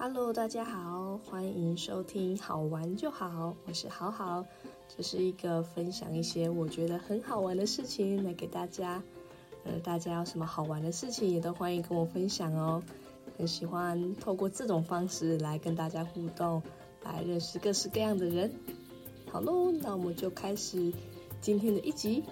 Hello，大家好，欢迎收听好玩就好，我是好好，这是一个分享一些我觉得很好玩的事情来给大家。呃，大家有什么好玩的事情也都欢迎跟我分享哦。很喜欢透过这种方式来跟大家互动，来认识各式各样的人。好喽，那我们就开始今天的一集。